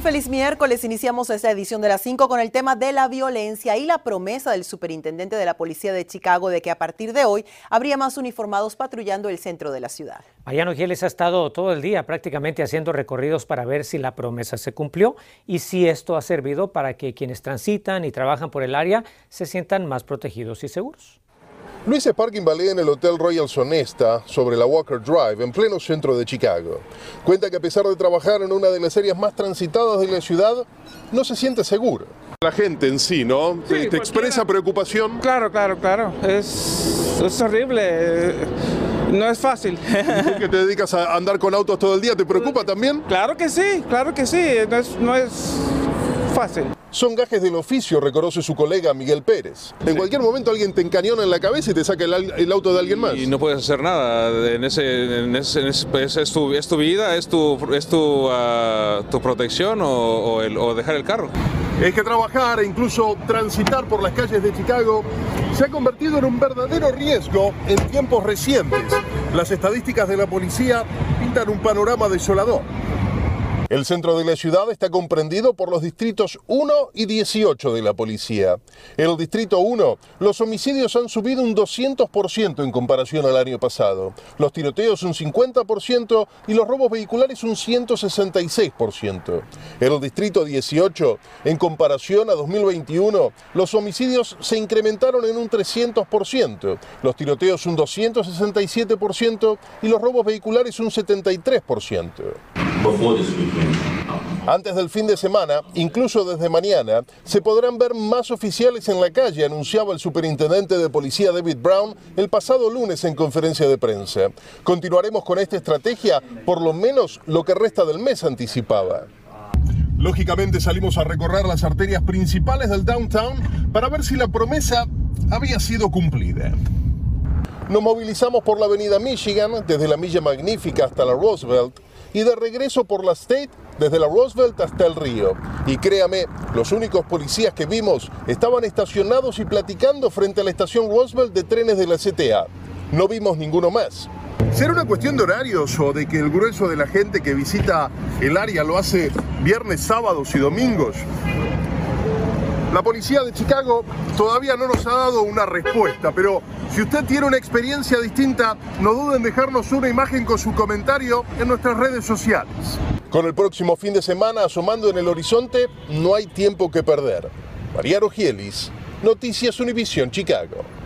Feliz miércoles. Iniciamos esta edición de las 5 con el tema de la violencia y la promesa del superintendente de la policía de Chicago de que a partir de hoy habría más uniformados patrullando el centro de la ciudad. Mariano Gieles ha estado todo el día prácticamente haciendo recorridos para ver si la promesa se cumplió y si esto ha servido para que quienes transitan y trabajan por el área se sientan más protegidos y seguros. Luis Parking Ballet en el Hotel Royal Sonesta, sobre la Walker Drive, en pleno centro de Chicago. Cuenta que a pesar de trabajar en una de las áreas más transitadas de la ciudad, no se siente seguro. La gente en sí, ¿no? ¿Te, expresa preocupación? Claro, claro, claro. Es, es horrible. No es fácil. ¿Tú que te dedicas a andar con autos todo el día, te preocupa también? Claro que sí, claro que sí. No es, no es fácil. Son gajes del oficio, reconoce su colega Miguel Pérez. En cualquier momento alguien te encañona en la cabeza y te saca el, auto de alguien más. Y no puedes hacer nada. En ese, en ese, pues, es, tu, es, tu, vida, es tu, es tu, ah, tu protección o, el, o dejar el carro. Es que trabajar e incluso transitar por las calles de Chicago se ha convertido en un verdadero riesgo en tiempos recientes. Las estadísticas de la policía pintan un panorama desolador. El centro de la ciudad está comprendido por los distritos 1 y 18 de la policía. En el distrito 1, los homicidios han subido un 200% en comparación al año pasado, los tiroteos un 50% y los robos vehiculares un 166%. En el distrito 18, en comparación a 2021, los homicidios se incrementaron en un 300%, los tiroteos un 267% y los robos vehiculares un 73%. Antes del fin de semana, incluso desde mañana, se podrán ver más oficiales en la calle, anunciaba el superintendente de policía David Brown el pasado lunes en conferencia de prensa. Continuaremos con esta estrategia por lo menos lo que resta del mes, anticipaba. Lógicamente salimos a recorrer las arterias principales del downtown para ver si la promesa había sido cumplida. Nos movilizamos por la avenida Michigan, desde la Milla Magnífica hasta la Roosevelt, y de regreso por la State desde la Roosevelt hasta el río. Y créame, los únicos policías que vimos estaban estacionados y platicando frente a la estación Roosevelt de trenes de la CTA. No vimos ninguno más. ¿Será una cuestión de horarios o de que el grueso de la gente que visita el área lo hace viernes, sábados y domingos? La policía de Chicago todavía no nos ha dado una respuesta, pero si usted tiene una experiencia distinta, no duden en dejarnos una imagen con su comentario en nuestras redes sociales. Con el próximo fin de semana asomando en el horizonte, no hay tiempo que perder. María Rogielis, Noticias Univisión Chicago.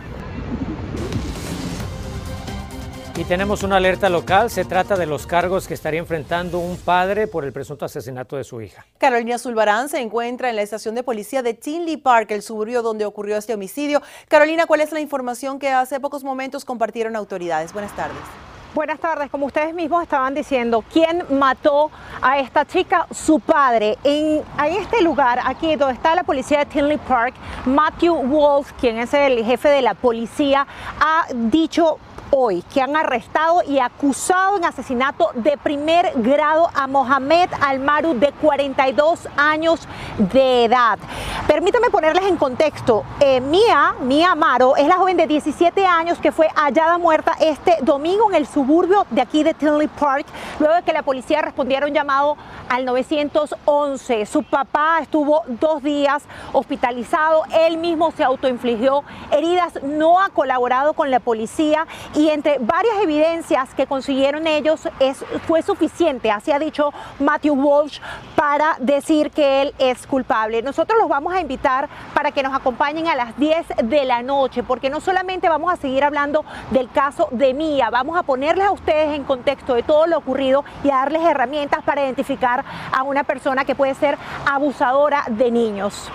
Y tenemos una alerta local. Se trata de los cargos que estaría enfrentando un padre por el presunto asesinato de su hija. Carolina Zulbarán se encuentra en la estación de policía de Tinley Park, el suburbio donde ocurrió este homicidio. Carolina, ¿cuál es la información que hace pocos momentos compartieron autoridades? Buenas tardes. Buenas tardes, como ustedes mismos estaban diciendo, ¿quién mató a esta chica? Su padre. En, en, este lugar, aquí donde está la policía de Tinley Park, Matthew Wolf, quien es el jefe de la policía, ha dicho hoy que han arrestado y acusado en asesinato de primer grado a Mohamed Almaru de 42 años de edad. Permítame ponerles en contexto. Eh, Mía, Mía Amaro, es la joven de 17 años que fue hallada muerta este domingo en el suburbio de aquí de Tinley Park, luego de que la policía respondiera un llamado al 911. Su papá estuvo dos días hospitalizado, él mismo se autoinfligió heridas, no ha colaborado con la policía y entre varias evidencias que consiguieron ellos es, fue suficiente, así ha dicho Matthew Walsh, para decir que él es culpable. Nosotros los vamos a invitar para que nos acompañen a las 10 de la noche, porque no solamente vamos a seguir hablando del caso de Mía, vamos a ponerles a ustedes en contexto de todo lo ocurrido y a darles herramientas para identificar a una persona que puede ser abusadora de niños.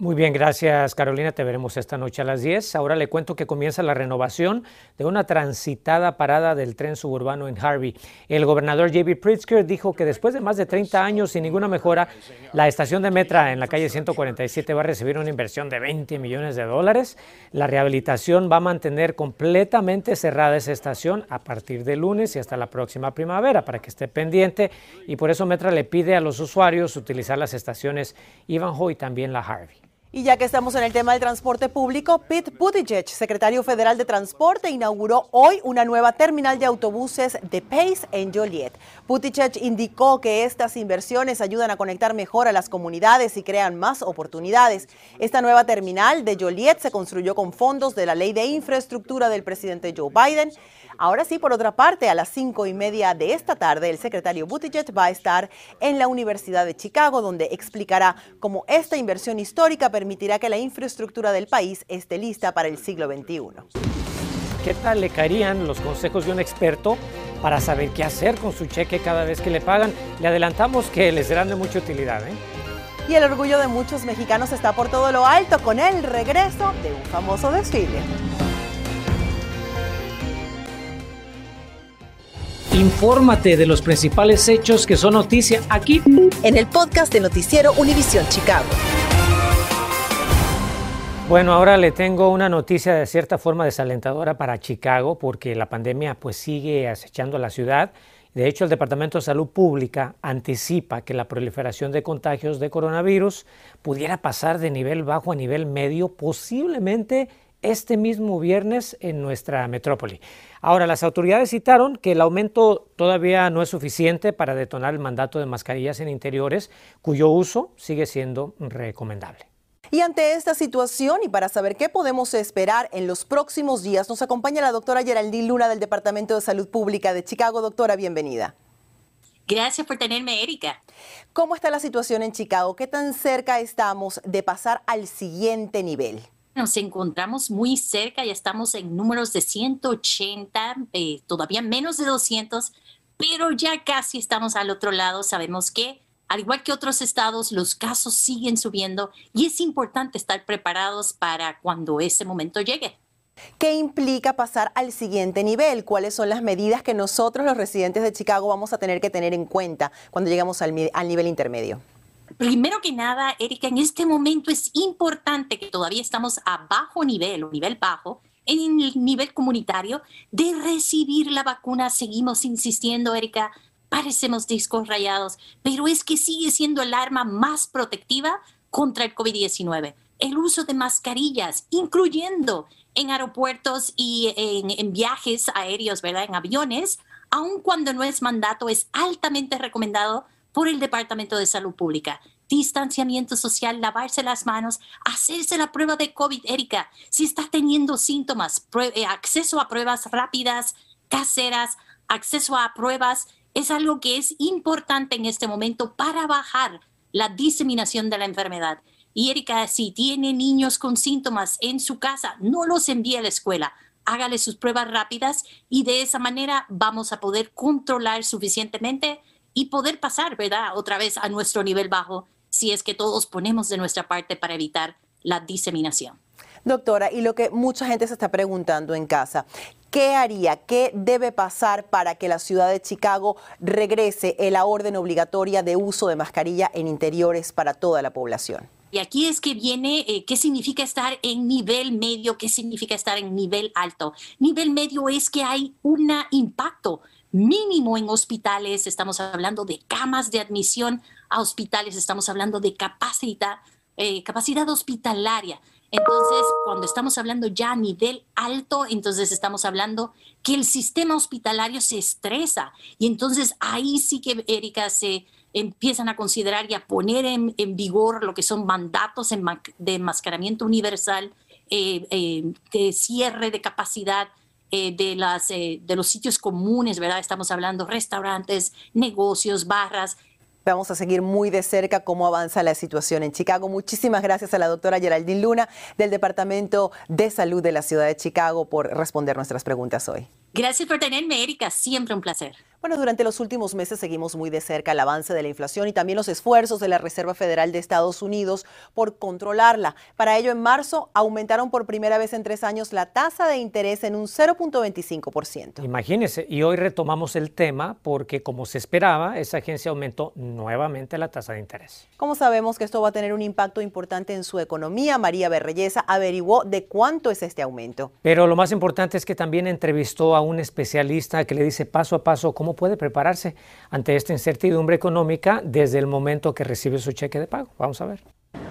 Muy bien, gracias Carolina. Te veremos esta noche a las 10. Ahora le cuento que comienza la renovación de una transitada parada del tren suburbano en Harvey. El gobernador J.B. Pritzker dijo que después de más de 30 años sin ninguna mejora, la estación de Metra en la calle 147 va a recibir una inversión de 20 millones de dólares. La rehabilitación va a mantener completamente cerrada esa estación a partir de lunes y hasta la próxima primavera para que esté pendiente y por eso Metra le pide a los usuarios utilizar las estaciones Ivanhoe y también la Harvey. Y ya que estamos en el tema del transporte público, Pete Buttigieg, secretario federal de Transporte, inauguró hoy una nueva terminal de autobuses de Pace en Joliet. Buttigieg indicó que estas inversiones ayudan a conectar mejor a las comunidades y crean más oportunidades. Esta nueva terminal de Joliet se construyó con fondos de la Ley de Infraestructura del presidente Joe Biden. Ahora sí, por otra parte, a las cinco y media de esta tarde, el secretario Buttigieg va a estar en la Universidad de Chicago, donde explicará cómo esta inversión histórica permitirá que la infraestructura del país esté lista para el siglo XXI. ¿Qué tal le caerían los consejos de un experto para saber qué hacer con su cheque cada vez que le pagan? Le adelantamos que les serán de mucha utilidad. ¿eh? Y el orgullo de muchos mexicanos está por todo lo alto con el regreso de un famoso desfile. Infórmate de los principales hechos que son noticia aquí en el podcast de Noticiero Univisión Chicago. Bueno, ahora le tengo una noticia de cierta forma desalentadora para Chicago porque la pandemia pues sigue acechando a la ciudad. De hecho, el Departamento de Salud Pública anticipa que la proliferación de contagios de coronavirus pudiera pasar de nivel bajo a nivel medio, posiblemente este mismo viernes en nuestra metrópoli. Ahora, las autoridades citaron que el aumento todavía no es suficiente para detonar el mandato de mascarillas en interiores, cuyo uso sigue siendo recomendable. Y ante esta situación y para saber qué podemos esperar en los próximos días, nos acompaña la doctora Geraldine Luna del Departamento de Salud Pública de Chicago. Doctora, bienvenida. Gracias por tenerme, Erika. ¿Cómo está la situación en Chicago? ¿Qué tan cerca estamos de pasar al siguiente nivel? Nos encontramos muy cerca, ya estamos en números de 180, eh, todavía menos de 200, pero ya casi estamos al otro lado. Sabemos que, al igual que otros estados, los casos siguen subiendo y es importante estar preparados para cuando ese momento llegue. ¿Qué implica pasar al siguiente nivel? ¿Cuáles son las medidas que nosotros, los residentes de Chicago, vamos a tener que tener en cuenta cuando lleguemos al nivel intermedio? Primero que nada, Erika, en este momento es importante que todavía estamos a bajo nivel o nivel bajo en el nivel comunitario de recibir la vacuna. Seguimos insistiendo, Erika, parecemos discos rayados, pero es que sigue siendo el arma más protectiva contra el COVID-19. El uso de mascarillas, incluyendo en aeropuertos y en, en, viajes aéreos, ¿verdad? En aviones, aun cuando no es mandato, es altamente recomendado por el Departamento de Salud Pública. Distanciamiento social, lavarse las manos, hacerse la prueba de COVID, Erika. Si está teniendo síntomas, eh, acceso a pruebas rápidas, caseras, acceso a pruebas, es algo que es importante en este momento para bajar la diseminación de la enfermedad. Y Erika, si tiene niños con síntomas en su casa, no los envíe a la escuela, hágale sus pruebas rápidas y de esa manera vamos a poder controlar suficientemente y poder pasar, ¿verdad? Otra vez a nuestro nivel bajo si es que todos ponemos de nuestra parte para evitar la diseminación. Doctora, y lo que mucha gente se está preguntando en casa, ¿qué haría, qué debe pasar para que la ciudad de Chicago regrese a la orden obligatoria de uso de mascarilla en interiores para toda la población? Y aquí es que viene eh, qué significa estar en nivel medio, qué significa estar en nivel alto. Nivel medio es que hay un impacto mínimo en hospitales, estamos hablando de camas de admisión a hospitales, estamos hablando de capacidad, eh, capacidad hospitalaria. Entonces, cuando estamos hablando ya a nivel alto, entonces estamos hablando que el sistema hospitalario se estresa. Y entonces ahí sí que, Erika, se empiezan a considerar y a poner en, vigor lo que son mandatos de enmascaramiento universal, eh, eh, de cierre de capacidad, eh, de, los sitios comunes, ¿verdad? Estamos hablando restaurantes, negocios, barras. Vamos a seguir muy de cerca cómo avanza la situación en Chicago. Muchísimas gracias a la doctora Geraldine Luna del Departamento de Salud de la Ciudad de Chicago por responder nuestras preguntas hoy. Gracias por tenerme, Erika. Siempre un placer. Bueno, durante los últimos meses seguimos muy de cerca el avance de la inflación y también los esfuerzos de la Reserva Federal de Estados Unidos por controlarla. Para ello, en marzo aumentaron por primera vez en tres años la tasa de interés en un 0.25%. Imagínese, y hoy retomamos el tema porque, como se esperaba, esa agencia aumentó nuevamente la tasa de interés. Como sabemos que esto va a tener un impacto importante en su economía, María Berreyesa averiguó de cuánto es este aumento. Pero lo más importante es que también entrevistó a un especialista que le dice paso a paso cómo puede prepararse ante esta incertidumbre económica desde el momento que recibe su cheque de pago. Vamos a ver.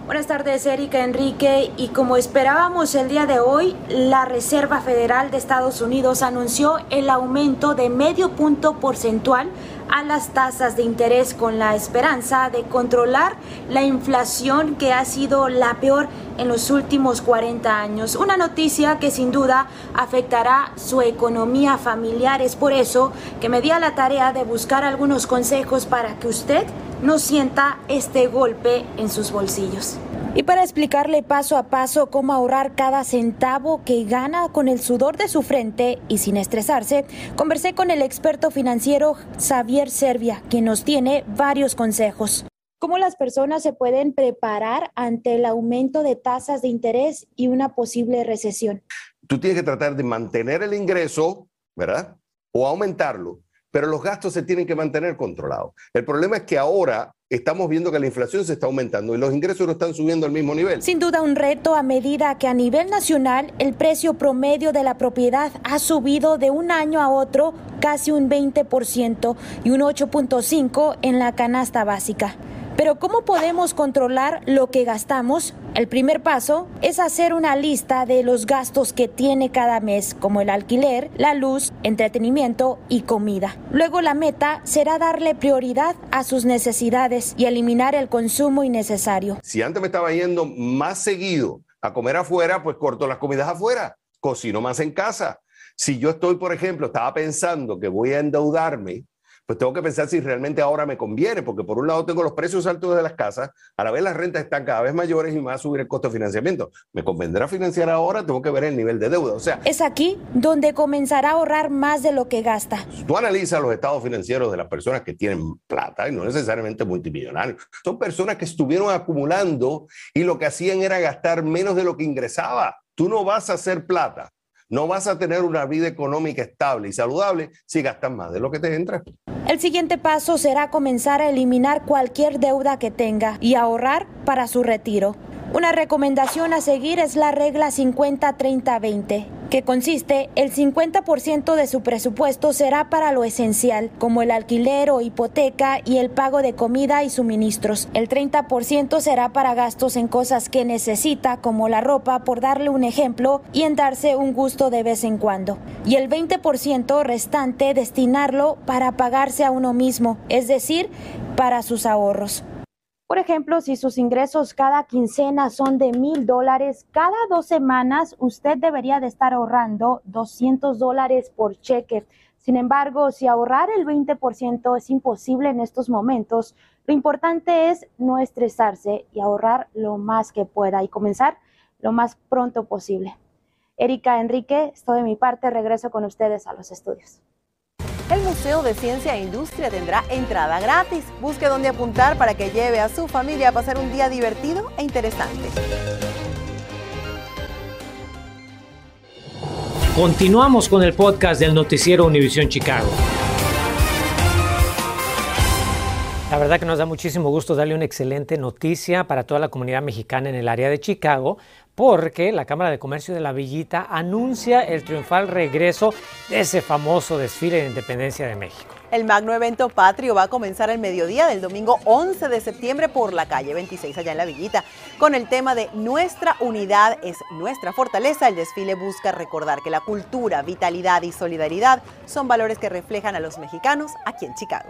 Buenas tardes, Erika Enrique. Y como esperábamos el día de hoy, la Reserva Federal de Estados Unidos anunció el aumento de medio punto porcentual a las tasas de interés con la esperanza de controlar la inflación que ha sido la peor en los últimos 40 años. Una noticia que sin duda afectará su economía familiar. Es por eso que me di a la tarea de buscar algunos consejos para que usted no sienta este golpe en sus bolsillos. Y para explicarle paso a paso cómo ahorrar cada centavo que gana con el sudor de su frente y sin estresarse, conversé con el experto financiero Xavier Servia, quien nos tiene varios consejos. ¿Cómo las personas se pueden preparar ante el aumento de tasas de interés y una posible recesión? Tú tienes que tratar de mantener el ingreso, ¿verdad? O aumentarlo pero los gastos se tienen que mantener controlados. El problema es que ahora estamos viendo que la inflación se está aumentando y los ingresos no están subiendo al mismo nivel. Sin duda un reto a medida que a nivel nacional el precio promedio de la propiedad ha subido de un año a otro casi un 20% y un 8.5% en la canasta básica. Pero ¿cómo podemos controlar lo que gastamos? El primer paso es hacer una lista de los gastos que tiene cada mes, como el alquiler, la luz, entretenimiento y comida. Luego la meta será darle prioridad a sus necesidades y eliminar el consumo innecesario. Si antes me estaba yendo más seguido a comer afuera, pues corto las comidas afuera, cocino más en casa. Si yo estoy, por ejemplo, estaba pensando que voy a endeudarme pues tengo que pensar si realmente ahora me conviene, porque por un lado tengo los precios altos de las casas, a la vez las rentas están cada vez mayores y me va a subir el costo de financiamiento. ¿Me convendrá financiar ahora? Tengo que ver el nivel de deuda. O sea, es aquí donde comenzará a ahorrar más de lo que gasta. Tú analizas los estados financieros de las personas que tienen plata y no necesariamente multimillonarios. Son personas que estuvieron acumulando y lo que hacían era gastar menos de lo que ingresaba. Tú no vas a hacer plata no vas a tener una vida económica estable y saludable si gastas más de lo que te entra. El siguiente paso será comenzar a eliminar cualquier deuda que tenga y ahorrar para su retiro. Una recomendación a seguir es la regla 50-30-20, que consiste el 50% de su presupuesto será para lo esencial, como el alquiler o hipoteca y el pago de comida y suministros. El 30% será para gastos en cosas que necesita, como la ropa, por darle un ejemplo, y en darse un gusto de vez en cuando. Y el 20% restante destinarlo para pagarse a uno mismo, es decir, para sus ahorros. Por ejemplo, si sus ingresos cada quincena son de mil dólares, cada dos semanas usted debería de estar ahorrando 200 dólares por cheque. Sin embargo, si ahorrar el 20% es imposible en estos momentos, lo importante es no estresarse y ahorrar lo más que pueda y comenzar lo más pronto posible. Erika Enrique, estoy de mi parte, regreso con ustedes a los estudios. El Museo de Ciencia e Industria tendrá entrada gratis. Busque dónde apuntar para que lleve a su familia a pasar un día divertido e interesante. Continuamos con el podcast del noticiero Univisión Chicago. La verdad que nos da muchísimo gusto darle una excelente noticia para toda la comunidad mexicana en el área de Chicago, porque la Cámara de Comercio de la Villita anuncia el triunfal regreso de ese famoso desfile de independencia de México. El magno evento patrio va a comenzar el mediodía del domingo 11 de septiembre por la calle 26 allá en la Villita. Con el tema de Nuestra unidad es nuestra fortaleza, el desfile busca recordar que la cultura, vitalidad y solidaridad son valores que reflejan a los mexicanos aquí en Chicago.